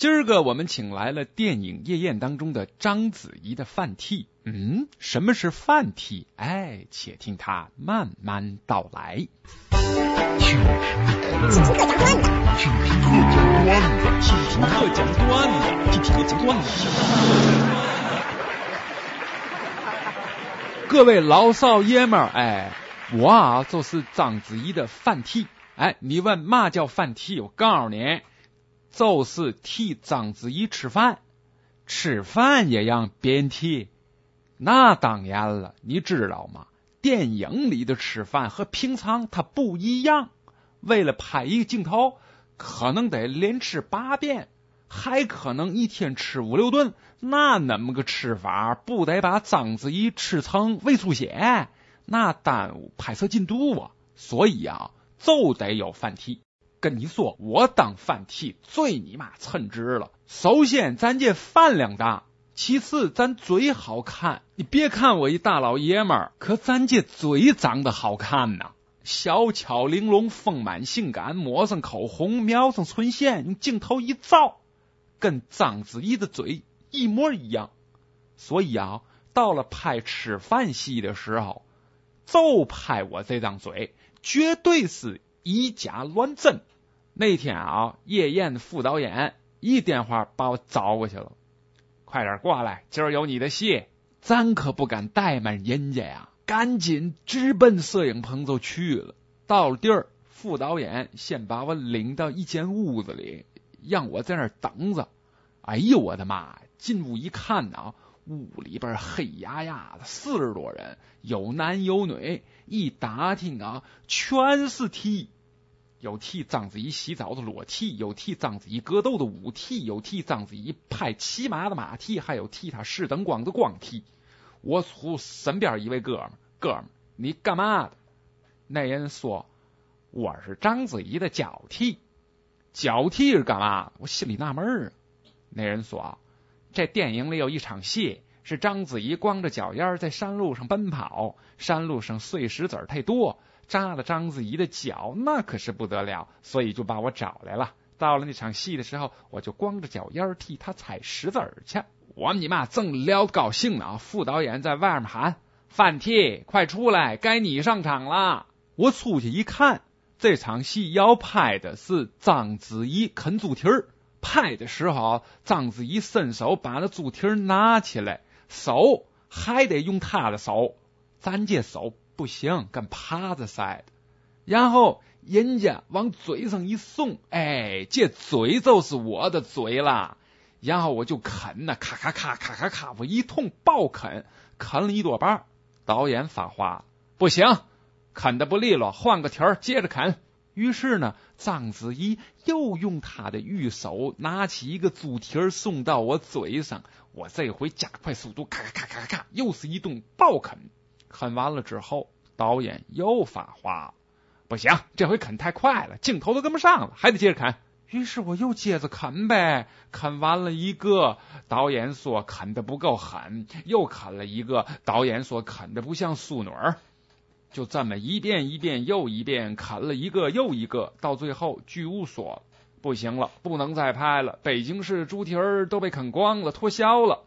今儿个我们请来了电影《夜宴》当中的章子怡的范替。嗯，什么是范替？哎，且听他慢慢道来。请听特讲段子，请听特讲段子，请听特讲段子，请听特讲段子。各位老少爷们儿，哎，我啊就是章子怡的范替。哎，你问嘛叫范替？我告诉你。就是替章子怡吃饭，吃饭也让别人替，那当然了，你知道吗？电影里的吃饭和平常它不一样，为了拍一个镜头，可能得连吃八遍，还可能一天吃五六顿，那那么个吃法，不得把章子怡吃成胃出血，那耽误拍摄进度啊！所以啊，就得有饭替。跟你说，我当饭替最你妈称职了。首先，咱这饭量大；其次，咱嘴好看。你别看我一大老爷们儿，可咱这嘴长得好看呐，小巧玲珑，丰满性感，抹上口红，描上唇线，用镜头一照，跟章子怡的嘴一模一样。所以啊，到了拍吃饭戏的时候，就拍我这张嘴，绝对是以假乱真。那天啊，夜宴副导演一电话把我找过去了，快点过来，今儿有你的戏。咱可不敢怠慢人家呀，赶紧直奔摄影棚就去了。到了地儿，副导演先把我领到一间屋子里，让我在那儿等着。哎呦我的妈！进屋一看啊，屋里边黑压压的，四十多人，有男有女。一打听啊，全是替。有替章子怡洗澡的裸替，有替章子怡格斗的武替，有替章子怡拍骑马的马替，还有替他试灯光的光替。我从身边一位哥们，哥们，你干嘛的？那人说我是章子怡的脚替，脚替是干嘛？我心里纳闷儿。那人说这电影里有一场戏，是章子怡光着脚丫在山路上奔跑，山路上碎石子太多。扎了章子怡的脚，那可是不得了，所以就把我找来了。到了那场戏的时候，我就光着脚丫替他踩石子儿去。我你妈正聊高兴呢啊，副导演在外面喊：“范替，快出来，该你上场了。”我出去一看，这场戏要拍的是章子怡啃猪蹄儿。拍的时候，章子怡伸手把那猪蹄儿拿起来，手还得用她的手，咱这手。不行，跟耙子似的。然后人家往嘴上一送，哎，这嘴就是我的嘴了。然后我就啃呐，咔咔咔咔咔咔，我一通暴啃，啃了一多半。导演发话，不行，啃的不利落，换个蹄儿，接着啃。于是呢，章子怡又用她的玉手拿起一个猪蹄儿送到我嘴上，我这回加快速度，咔咔咔咔咔，又是一顿暴啃。啃完了之后，导演又发话：“不行，这回啃太快了，镜头都跟不上了，还得接着啃。”于是我又接着啃呗，啃完了一个，导演说啃的不够狠，又啃了一个，导演说啃的不像淑女儿，就这么一遍一遍又一遍啃了一个又一个，到最后剧务说不行了，不能再拍了，北京市猪蹄儿都被啃光了，脱销了。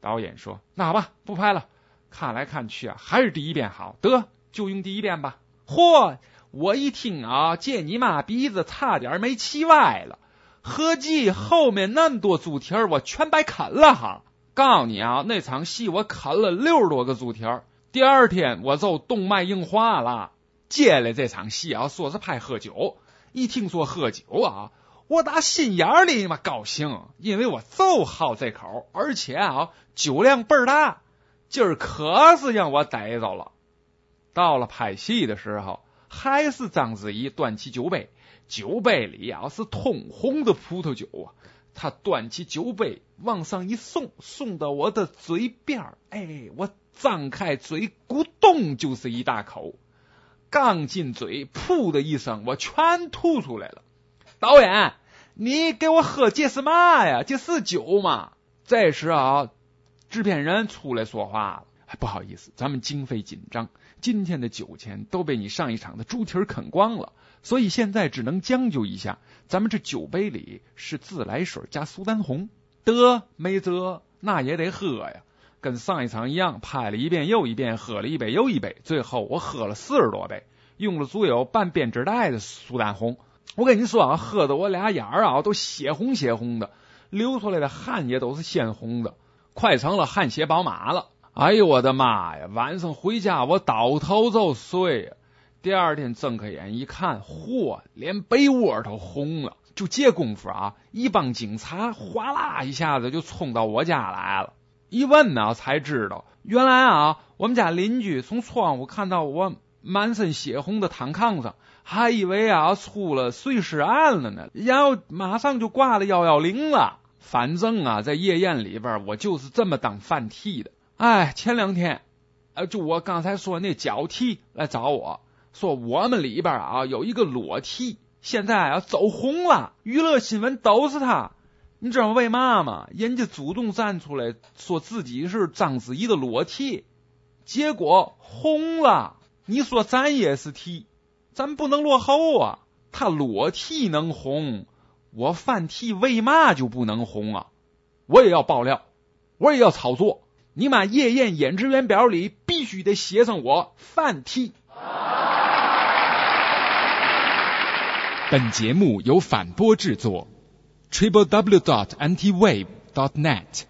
导演说：“那好吧，不拍了。”看来看去啊，还是第一遍好，得就用第一遍吧。嚯！我一听啊，这你妈鼻子差点没气歪了。合计后面那么多猪蹄儿，我全白啃了哈。告诉你啊，那场戏我啃了六十多个猪蹄儿，第二天我就动脉硬化了。接下来这场戏啊，说是拍喝酒，一听说喝酒啊，我打心眼里嘛高兴，因为我就好这口，而且啊，酒量倍儿大。今儿可是让我逮着了。到了拍戏的时候，还是章子怡端起酒杯，酒杯里啊是通红的葡萄酒啊。他端起酒杯往上一送，送到我的嘴边哎，我张开嘴，咕咚就是一大口。刚进嘴，噗的一声，我全吐出来了。导演，你给我喝这是嘛呀？这是酒吗？这时啊。制片人出来说话了：“不好意思，咱们经费紧张，今天的酒钱都被你上一场的猪蹄啃光了，所以现在只能将就一下。咱们这酒杯里是自来水加苏丹红，得没辙，那也得喝呀。跟上一场一样，拍了一遍又一遍，喝了一杯又一杯，最后我喝了四十多杯，用了足有半编织袋的苏丹红。我跟你说啊，喝的我俩眼儿啊都血红血红的，流出来的汗也都是鲜红的，快成了汗血宝马了。哎呦我的妈呀！晚上回家我倒头就睡。第二天睁开眼一看，嚯，连被窝都红了。就这功夫啊，一帮警察哗啦一下子就冲到我家来了。一问呢，才知道原来啊，我们家邻居从窗户看到我满身血红的躺炕上，还以为啊出了碎尸案了呢，然后马上就挂了幺幺零了。反正啊，在夜宴里边，我就是这么当饭替的。哎，前两天，呃，就我刚才说那脚替来找我说，我们里边啊有一个裸替，现在啊走红了，娱乐新闻都是他。你知道为嘛吗？人家主动站出来说自己是章子怡的裸替，结果红了。你说咱也是替，咱不能落后啊。他裸替能红，我饭替为嘛就不能红啊？我也要爆料，我也要炒作。你把！夜宴演职员表里必须得写上我范踢。本节目由反播制作，Triple W dot Antiwave dot Net。